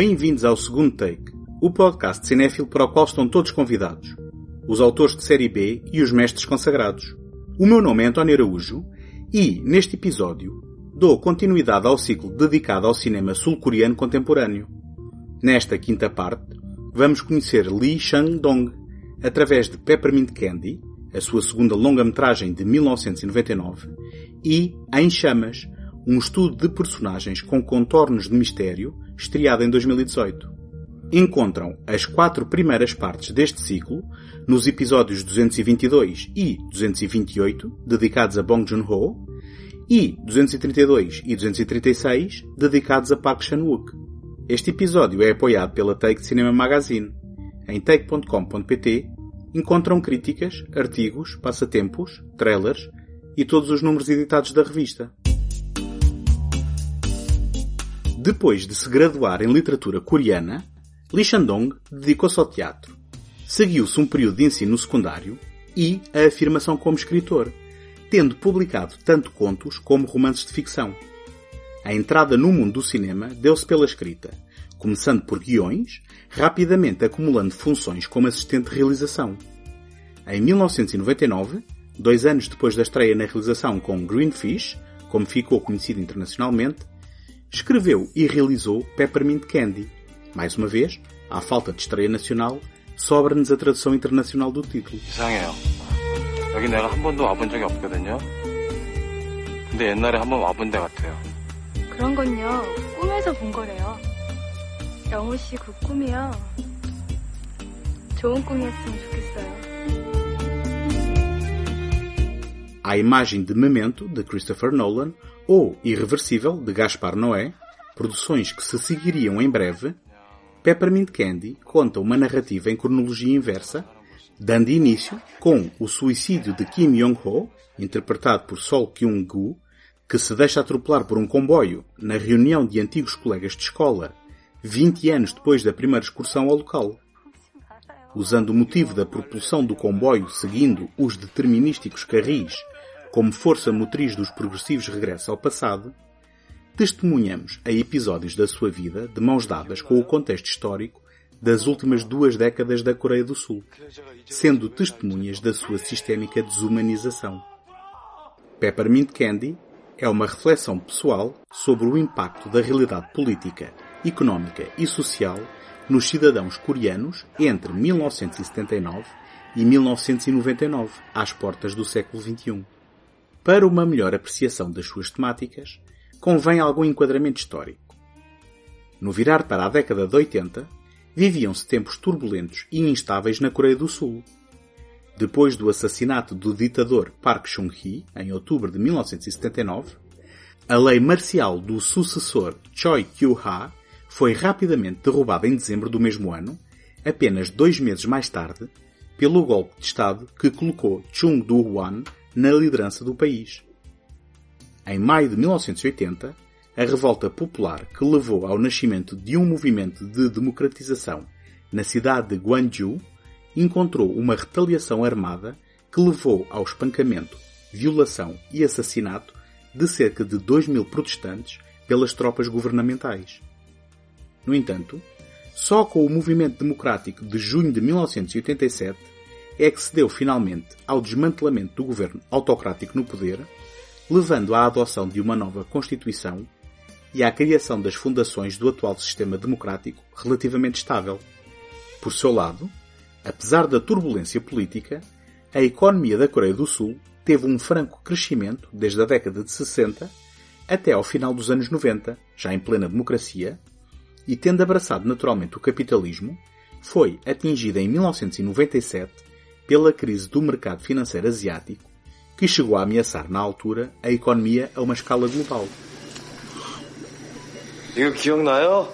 Bem-vindos ao segundo take, o podcast cinéfilo para o qual estão todos convidados. Os autores de série B e os mestres consagrados. O meu nome é António Araújo e, neste episódio, dou continuidade ao ciclo dedicado ao cinema sul-coreano contemporâneo. Nesta quinta parte, vamos conhecer Lee Chang-dong através de Peppermint Candy, a sua segunda longa-metragem de 1999, e Em Chamas, um estudo de personagens com contornos de mistério, estreado em 2018. Encontram as quatro primeiras partes deste ciclo nos episódios 222 e 228, dedicados a Bong Joon-ho, e 232 e 236, dedicados a Park Chan-wook. Este episódio é apoiado pela Take Cinema Magazine. Em take.com.pt encontram críticas, artigos, passatempos, trailers e todos os números editados da revista. Depois de se graduar em literatura coreana, Lee Shandong dedicou-se ao teatro. Seguiu-se um período de ensino secundário e a afirmação como escritor, tendo publicado tanto contos como romances de ficção. A entrada no mundo do cinema deu-se pela escrita, começando por guiões, rapidamente acumulando funções como assistente de realização. Em 1999, dois anos depois da estreia na realização com Greenfish, como ficou conhecido internacionalmente, escreveu e realizou Peppermint Candy. Mais uma vez, à falta de estreia nacional, sobra-nos a tradução internacional do título. 이상해요. 여기 내가 한 번도 와본 적이 없거든요. 근데 옛날에 한 번 와본 데 같아요. 그런 건요, 꿈에서 본 거래요. 영호 씨 그 꿈이요. 좋은 꿈이었으면 좋겠어요. À imagem de Memento, de Christopher Nolan, ou Irreversível, de Gaspar Noé, produções que se seguiriam em breve, Peppermint Candy conta uma narrativa em cronologia inversa, dando início com o suicídio de Kim Yong-ho, interpretado por Sol Kyung-gu, que se deixa atropelar por um comboio na reunião de antigos colegas de escola, 20 anos depois da primeira excursão ao local. Usando o motivo da propulsão do comboio seguindo os determinísticos carris como força motriz dos progressivos regressos ao passado, testemunhamos a episódios da sua vida de mãos dadas com o contexto histórico das últimas duas décadas da Coreia do Sul, sendo testemunhas da sua sistémica desumanização. Peppermint Candy é uma reflexão pessoal sobre o impacto da realidade política, económica e social nos cidadãos coreanos entre 1979 e 1999, às portas do século XXI. Para uma melhor apreciação das suas temáticas, convém algum enquadramento histórico. No virar para a década de 80, viviam-se tempos turbulentos e instáveis na Coreia do Sul. Depois do assassinato do ditador Park Chung-hee, em outubro de 1979, a lei marcial do sucessor Choi Kyu-ha foi rapidamente derrubada em dezembro do mesmo ano, apenas dois meses mais tarde, pelo golpe de Estado que colocou Chung Do-hwan na liderança do país. Em maio de 1980, a revolta popular que levou ao nascimento de um movimento de democratização na cidade de Gwangju encontrou uma retaliação armada que levou ao espancamento, violação e assassinato de cerca de 2 mil protestantes pelas tropas governamentais. No entanto, só com o movimento democrático de junho de 1987 é que se deu finalmente ao desmantelamento do governo autocrático no poder, levando à adoção de uma nova Constituição e à criação das fundações do atual sistema democrático relativamente estável. Por seu lado, apesar da turbulência política, a economia da Coreia do Sul teve um franco crescimento desde a década de 60 até ao final dos anos 90, já em plena democracia, e tendo abraçado naturalmente o capitalismo, foi atingida em 1997 pela crise do mercado financeiro asiático, que chegou a ameaçar na altura a economia a uma escala global. 이거 기억나요?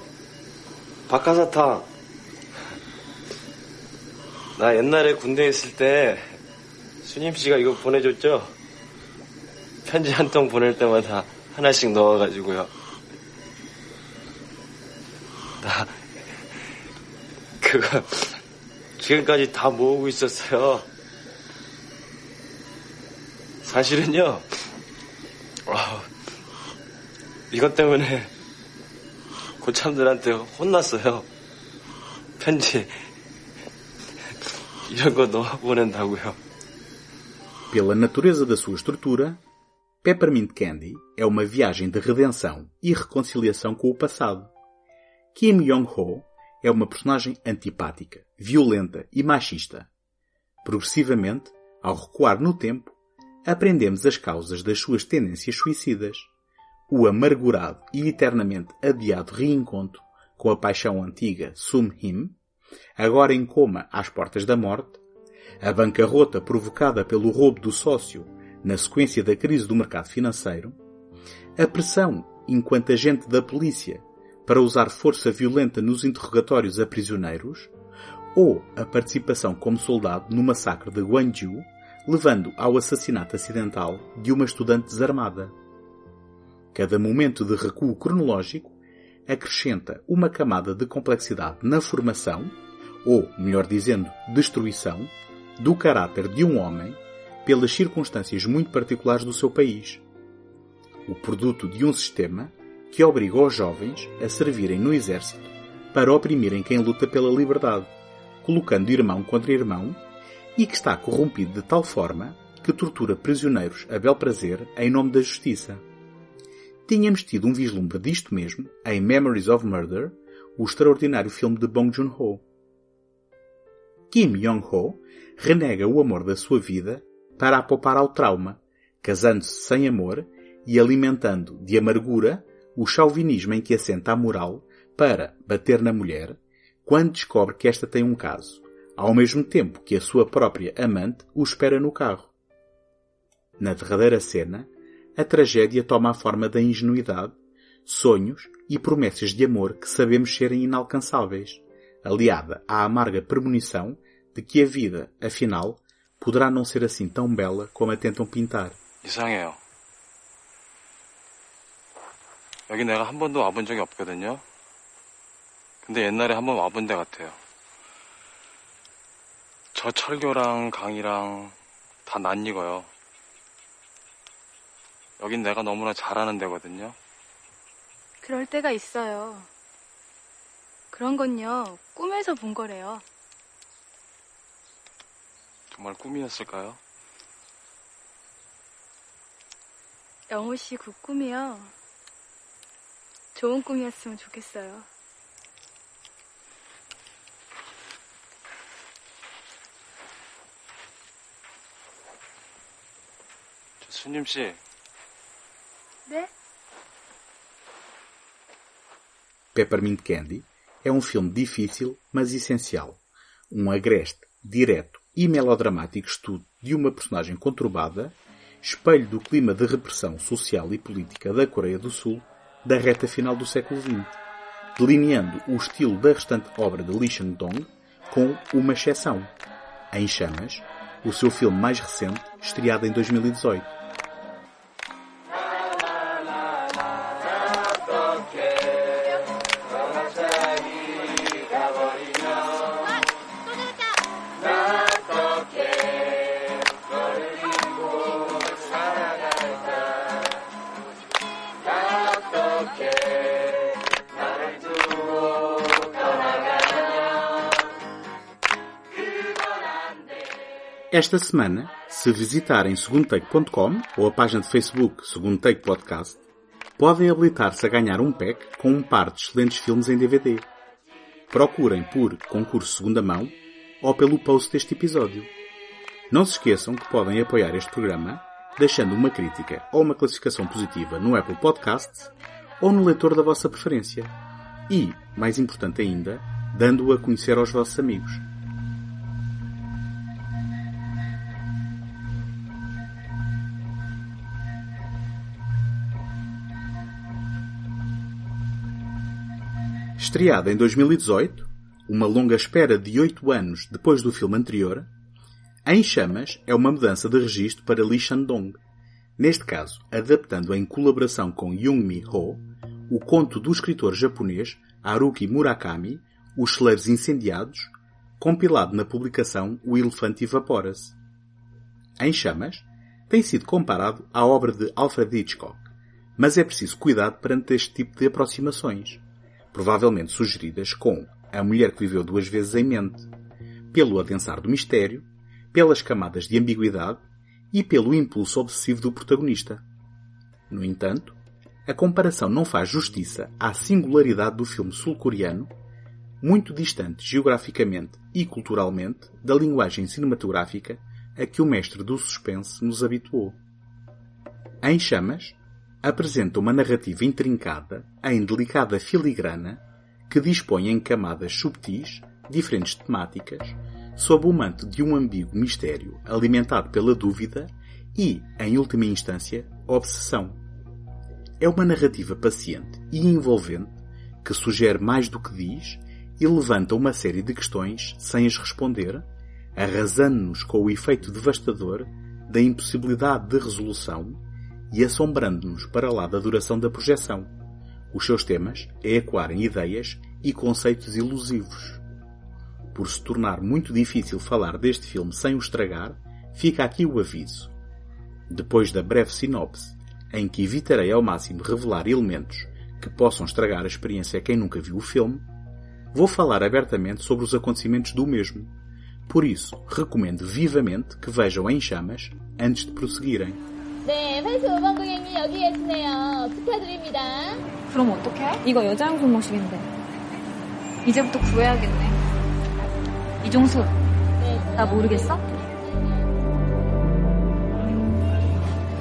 박하사탕. 나 옛날에 군대에 있을 때 수님 씨가 이거 보내줬죠? 편지 한 통 보낼 때마다 하나씩 넣어가지고요. 나 그거 지금까지 다 모으고 있었어요. 사실은요, 어, 이것 때문에 고참들한테 혼났어요. 편지 이런 거 넣어 보낸다고요. Pela natureza da sua estrutura, Peppermint Candy é uma viagem de redenção e reconciliação com o passado. Kim Yong-ho é uma personagem antipática, violenta e machista. Progressivamente, ao recuar no tempo, aprendemos as causas das suas tendências suicidas. O amargurado e eternamente adiado reencontro com a paixão antiga Sum Him, agora em coma às portas da morte, a bancarrota provocada pelo roubo do sócio na sequência da crise do mercado financeiro, a pressão enquanto agente da polícia para usar força violenta nos interrogatórios a prisioneiros, ou a participação como soldado no massacre de Guangzhou, levando ao assassinato acidental de uma estudante desarmada. Cada momento de recuo cronológico acrescenta uma camada de complexidade na formação, ou, melhor dizendo, destruição, do caráter de um homem pelas circunstâncias muito particulares do seu país. O produto de um sistema que obriga os jovens a servirem no exército para oprimirem quem luta pela liberdade, colocando irmão contra irmão, e que está corrompido de tal forma que tortura prisioneiros a bel prazer em nome da justiça. Tínhamos tido um vislumbre disto mesmo em Memories of Murder, o extraordinário filme de Bong Joon-ho. Kim Yong-ho renega o amor da sua vida para a poupar ao trauma, casando-se sem amor e alimentando de amargura o chauvinismo em que assenta a moral para bater na mulher quando descobre que esta tem um caso, ao mesmo tempo que a sua própria amante o espera no carro. Na derradeira cena, a tragédia toma a forma da ingenuidade, sonhos e promessas de amor que sabemos serem inalcançáveis, aliada à amarga premonição de que a vida, afinal, poderá não ser assim tão bela como a tentam pintar. Isso. 여기 내가 한 번도 와본 적이 없거든요. 근데 옛날에 한 번 와본 데 같아요. 저 철교랑 강이랑 다 낯익어요. 여긴 내가 너무나 잘하는 데거든요. 그럴 때가 있어요. 그런 건요, 꿈에서 본 거래요. 정말 꿈이었을까요? 영호 씨 그 꿈이요. 좋은 꿈이었으면 좋겠어요. 저 수님 씨, 네? Peppermint Candy é um filme difícil, mas essencial. Um agreste, direto e melodramático estudo de uma personagem conturbada, espelho do clima de repressão social e política da Coreia do Sul da reta final do século XX, delineando o estilo da restante obra de Lee Chang-dong com uma exceção, Em Chamas, o seu filme mais recente, estreado em 2018. Esta semana, se visitarem segundotake.com ou a página de Facebook Segundo Take Podcast, podem habilitar-se a ganhar um pack com um par de excelentes filmes em DVD. Procurem por Concurso Segunda Mão ou pelo post deste episódio. Não se esqueçam que podem apoiar este programa deixando uma crítica ou uma classificação positiva no Apple Podcasts ou no leitor da vossa preferência. E, mais importante ainda, dando-o a conhecer aos vossos amigos. Estreada em 2018, uma longa espera de oito anos depois do filme anterior, Em Chamas é uma mudança de registro para Lee Shandong, neste caso adaptando em colaboração com Jung-mi Ho o conto do escritor japonês Haruki Murakami, Os Celeiros Incendiados, compilado na publicação O Elefante Evapora-se. Em Chamas tem sido comparado à obra de Alfred Hitchcock, mas é preciso cuidado perante este tipo de aproximações provavelmente sugeridas com A Mulher que Viveu Duas Vezes em Mente, pelo adensar do mistério, pelas camadas de ambiguidade e pelo impulso obsessivo do protagonista. No entanto, a comparação não faz justiça à singularidade do filme sul-coreano, muito distante geograficamente e culturalmente da linguagem cinematográfica a que o mestre do suspense nos habituou. Em Chamas, apresenta uma narrativa intrincada em delicada filigrana que dispõe em camadas subtis, diferentes temáticas, sob o manto de um ambíguo mistério alimentado pela dúvida e, em última instância, obsessão. É uma narrativa paciente e envolvente que sugere mais do que diz e levanta uma série de questões sem as responder, arrasando-nos com o efeito devastador da impossibilidade de resolução e assombrando-nos para lá da duração da projeção. Os seus temas é ecoarem ideias e conceitos ilusivos. Por se tornar muito difícil falar deste filme sem o estragar, fica aqui o aviso. Depois da breve sinopse, em que evitarei ao máximo revelar elementos que possam estragar a experiência a quem nunca viu o filme, vou falar abertamente sobre os acontecimentos do mesmo. Por isso, recomendo vivamente que vejam em chamas antes de prosseguirem. 네, 85번 고객님 여기 계시네요. 축하드립니다. 그럼 어떡해? 이거 여자용 손모식인데. 이제부터 구해야겠네. 이종수, 나 모르겠어?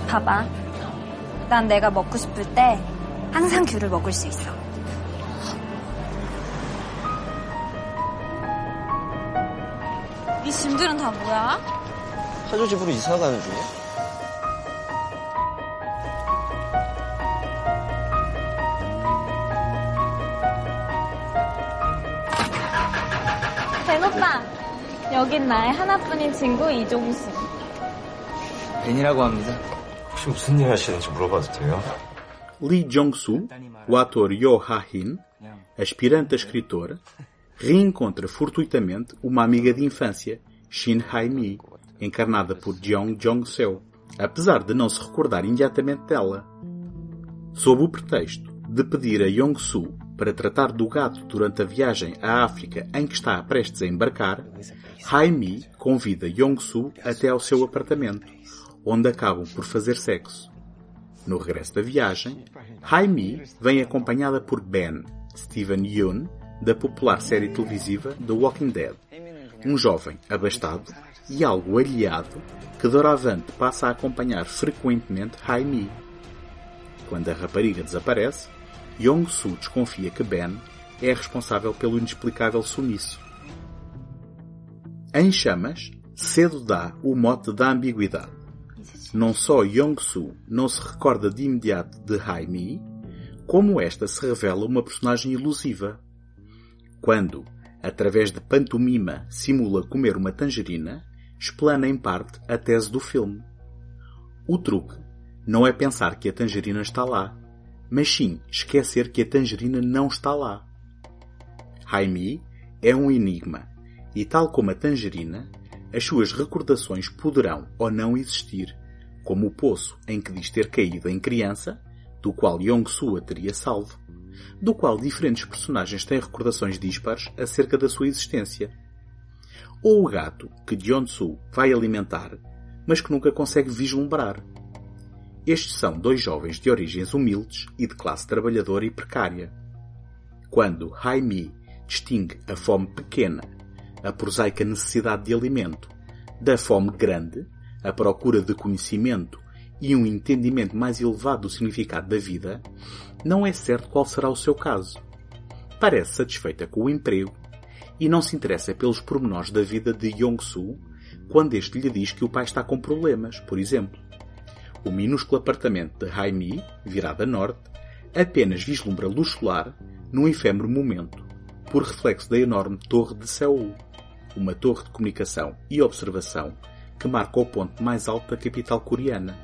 봐봐. 난 내가 먹고 싶을 때 항상 귤을 먹을 수 있어. 이 짐들은 다 뭐야? 사조 집으로 이사 가는 중이야? 벤 오빠, 여긴 나의 하나뿐인 친구 이종수. 벤이라고 합니다. 혹시 무슨 일 하시는지 물어봐도 돼요? Lee Jong-soo, o ator Yo Ha-hin, aspirante a escritor, reencontra fortuitamente uma amiga de infância, Shin Hai-mi, encarnada por Jeong Jong-seo, apesar de não se recordar imediatamente dela. Sob o pretexto de pedir a Yong-soo para tratar do gato durante a viagem à África em que está prestes a embarcar, Hai-mi convida Yong-soo até ao seu apartamento, onde acabam por fazer sexo. No regresso da viagem, Hai-mi vem acompanhada por Ben, Steven Yeun, da popular série televisiva The Walking Dead, um jovem abastado e algo aliado que doravante passa a acompanhar frequentemente Hai-mi. Quando a rapariga desaparece, Yong-soo desconfia que Ben é responsável pelo inexplicável sumiço. Em chamas, cedo dá o mote da ambiguidade. Não só Yong-soo não se recorda de imediato de Hai-mi, como esta se revela uma personagem ilusiva. Quando, através de pantomima, simula comer uma tangerina, explana em parte a tese do filme. O truque não é pensar que a tangerina está lá, mas sim esquecer que a tangerina não está lá. Jaime é um enigma e, tal como a tangerina, as suas recordações poderão ou não existir, como o poço em que diz ter caído em criança, do qual Yong-soo a teria salvo, do qual diferentes personagens têm recordações dispares acerca da sua existência. Ou o gato que Jeon-soo vai alimentar, mas que nunca consegue vislumbrar. Estes são dois jovens de origens humildes e de classe trabalhadora e precária. Quando Hai-mi distingue a fome pequena, a prosaica necessidade de alimento, da fome grande, a procura de conhecimento e um entendimento mais elevado do significado da vida, não é certo qual será o seu caso. Parece satisfeita com o emprego e não se interessa pelos pormenores da vida de Yong-soo quando este lhe diz que o pai está com problemas, por exemplo. O minúsculo apartamento de Hai-mi, virado a norte, apenas vislumbra luz solar num efêmero momento, por reflexo da enorme torre de Seul, uma torre de comunicação e observação que marca o ponto mais alto da capital coreana.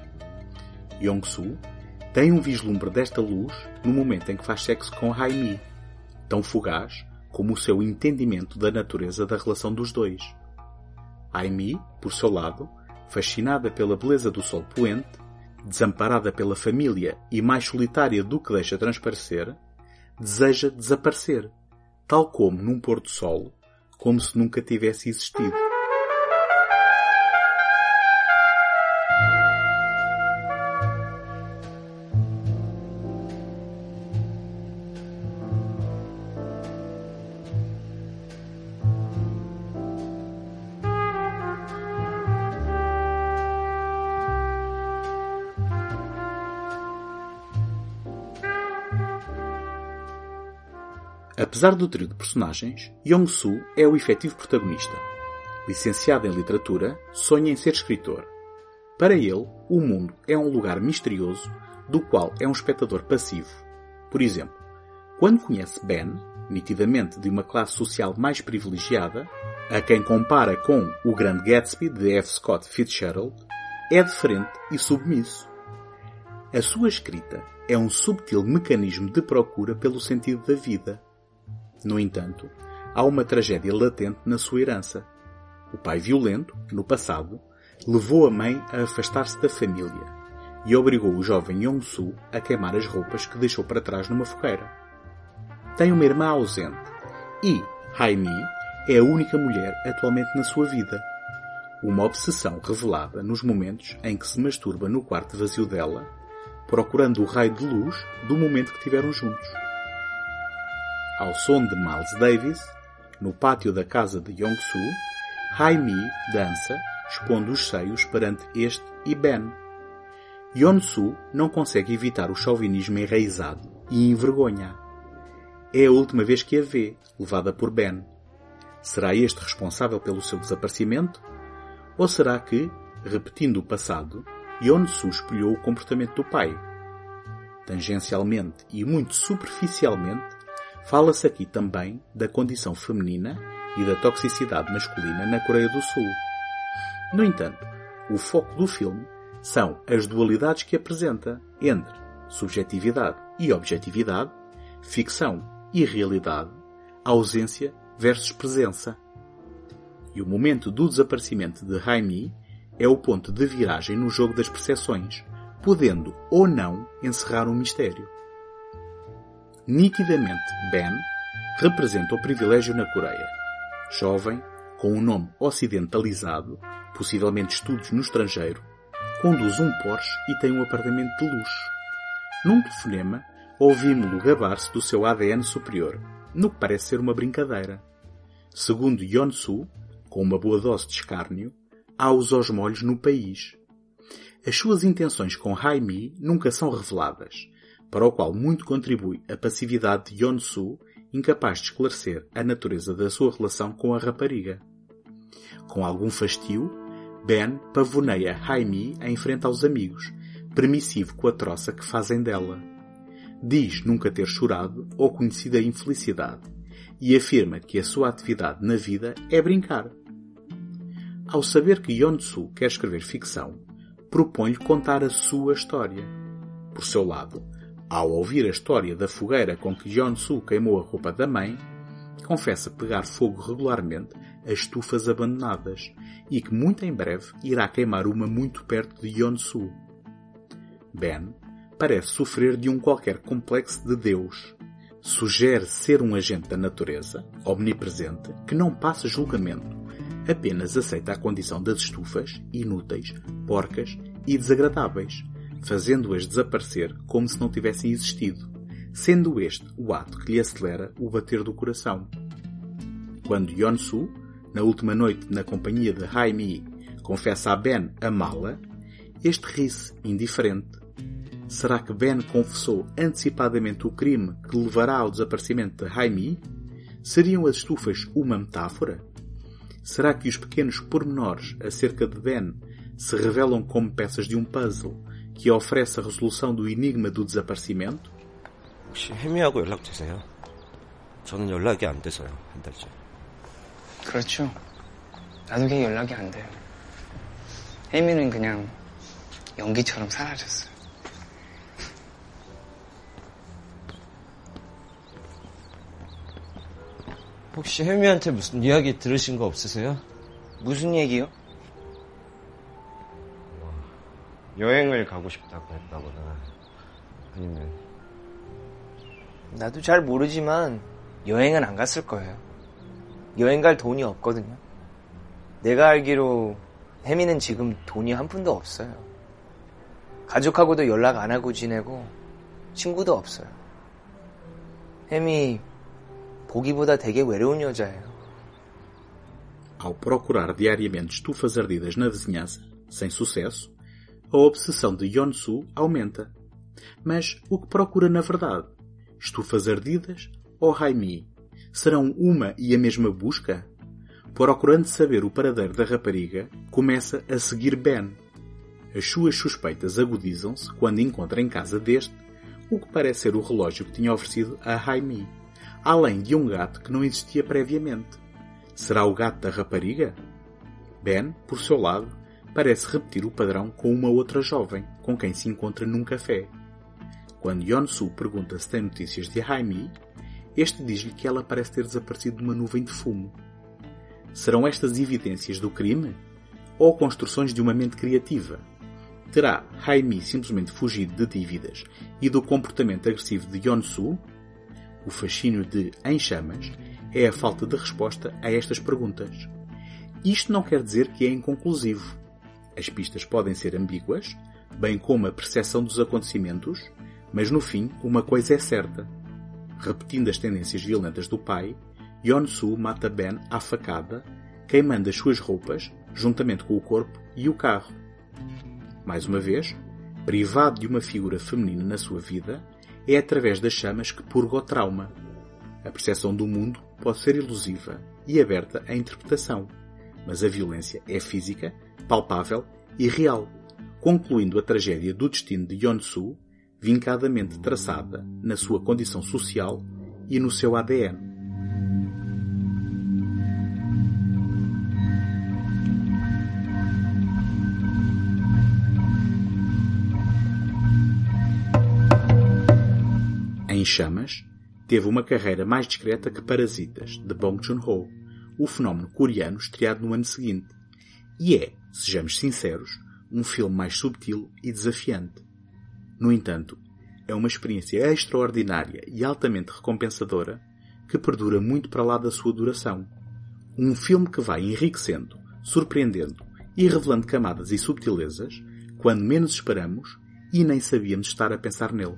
Yong-soo tem um vislumbre desta luz no momento em que faz sexo com Hai-mi, tão fugaz como o seu entendimento da natureza da relação dos dois. Hai-mi, por seu lado, fascinada pela beleza do sol poente, desamparada pela família e mais solitária do que deixa transparecer, deseja desaparecer, tal como num pôr do sol, como se nunca tivesse existido. Apesar do trio de personagens, Yong-soo é o efetivo protagonista. Licenciado em literatura, sonha em ser escritor. Para ele, o mundo é um lugar misterioso do qual é um espectador passivo. Por exemplo, quando conhece Ben, nitidamente de uma classe social mais privilegiada, a quem compara com o Grande Gatsby de F. Scott Fitzgerald, é diferente e submisso. A sua escrita é um subtil mecanismo de procura pelo sentido da vida no entanto, há uma tragédia latente na sua herança. O pai violento, no passado, levou a mãe a afastar-se da família e obrigou o jovem Yong-Su a queimar as roupas que deixou para trás numa fogueira. Tem uma irmã ausente e Haimi é a única mulher atualmente na sua vida. Uma obsessão revelada nos momentos em que se masturba no quarto vazio dela, procurando o raio de luz do momento que tiveram juntos ao som de Miles Davis, no pátio da casa de Yong-soo, Hai-mi dança, expondo os seios perante este e Ben. Yeon-soo não consegue evitar o chauvinismo enraizado e envergonha. É a última vez que a vê, levada por Ben. Será este responsável pelo seu desaparecimento? Ou será que, repetindo o passado, Yeon-soo espelhou o comportamento do pai? Tangencialmente e muito superficialmente, Fala-se aqui também da condição feminina e da toxicidade masculina na Coreia do Sul. No entanto, o foco do filme são as dualidades que apresenta entre subjetividade e objetividade, ficção e realidade, ausência versus presença. E o momento do desaparecimento de Jaime é o ponto de viragem no jogo das percepções, podendo ou não encerrar um mistério. Nitidamente, Ben representa o privilégio na Coreia. Jovem, com um nome ocidentalizado, possivelmente estudos no estrangeiro, conduz um Porsche e tem um apartamento de luxo. Num telefonema, ouvimos-lo gabar-se do seu ADN superior, no que parece ser uma brincadeira. Segundo Yeon-soo, com uma boa dose de escárnio, há os aos molhos no país. As suas intenções com Haimi nunca são reveladas, para o qual muito contribui a passividade de Yeon-soo, incapaz de esclarecer a natureza da sua relação com a rapariga. Com algum fastio, Ben pavoneia Haimi em frente aos amigos, permissivo com a troça que fazem dela. Diz nunca ter chorado ou conhecido a infelicidade e afirma que a sua atividade na vida é brincar. Ao saber que Yeon-soo quer escrever ficção, propõe-lhe contar a sua história. Por seu lado, ao ouvir a história da fogueira com que Jeon-soo queimou a roupa da mãe, confessa pegar fogo regularmente a estufas abandonadas e que muito em breve irá queimar uma muito perto de Yeon-soo. Ben parece sofrer de um qualquer complexo de Deus. Sugere ser um agente da natureza, omnipresente, que não passa julgamento, apenas aceita a condição das estufas, inúteis, porcas e desagradáveis, fazendo-as desaparecer como se não tivessem existido, sendo este o ato que lhe acelera o bater do coração. Quando Yeon-soo, na última noite na companhia de Hae-mi, confessa a Ben amá-la, este ri-se indiferente. Será que Ben confessou antecipadamente o crime que levará ao desaparecimento de Hae-mi? Seriam as estufas uma metáfora? Será que os pequenos pormenores acerca de Ben se revelam como peças de um puzzle que oferece a resolução do enigma do desaparecimento? 혹시 혜미하고 연락되세요? 저는 연락이 안 돼서요, 한 달째. 그렇죠. 나도 걔 연락이 안 돼요. 혜미는 그냥 연기처럼 사라졌어요. 혹시 혜미한테 무슨 이야기 들으신 거 없으세요? 무슨 얘기요? 여행을 가고 싶다고 했다거나 아니면 나도 잘 모르지만 여행은 안 갔을 거예요. 여행 갈 돈이 없거든요. 내가 알기로 혜미는 지금 돈이 한 푼도 없어요. 가족하고도 연락 안 하고 지내고 친구도 없어요. 혜미 보기보다 되게 외로운 여자예요. Ao procurar diariamente estufas ardidas na vizinhança, sem sucesso, a obsessão de Yonsu aumenta. Mas o que procura na verdade? Estufas ardidas ou Haimi? Serão uma e a mesma busca? Procurando saber o paradeiro da rapariga, começa a seguir Ben. As suas suspeitas agudizam-se quando encontra em casa deste o que parece ser o relógio que tinha oferecido a Haimi, além de um gato que não existia previamente. Será o gato da rapariga? Ben, por seu lado, parece repetir o padrão com uma outra jovem, com quem se encontra num café. Quando Yeon-su pergunta se tem notícias de Haimi, este diz-lhe que ela parece ter desaparecido de uma nuvem de fumo. Serão estas evidências do crime? Ou construções de uma mente criativa? Terá Haimi simplesmente fugido de dívidas e do comportamento agressivo de Yeon-su? O fascínio de Em Chamas é a falta de resposta a estas perguntas. Isto não quer dizer que é inconclusivo. As pistas podem ser ambíguas, bem como a percepção dos acontecimentos, mas no fim uma coisa é certa. Repetindo as tendências violentas do pai, Yeon-su mata Ben à facada, queimando as suas roupas, juntamente com o corpo e o carro. Mais uma vez, privado de uma figura feminina na sua vida, é através das chamas que purga o trauma. A percepção do mundo pode ser ilusiva e aberta à interpretação, mas a violência é física, palpável e real, concluindo a tragédia do destino de Yeon-su, vincadamente traçada na sua condição social e no seu ADN. Em Chamas, teve uma carreira mais discreta que Parasitas, de Bong Joon-ho, o fenómeno coreano estreado no ano seguinte, e é, sejamos sinceros, um filme mais subtil e desafiante. No entanto, é uma experiência extraordinária e altamente recompensadora que perdura muito para lá da sua duração. Um filme que vai enriquecendo, surpreendendo e revelando camadas e subtilezas quando menos esperamos e nem sabíamos estar a pensar nele.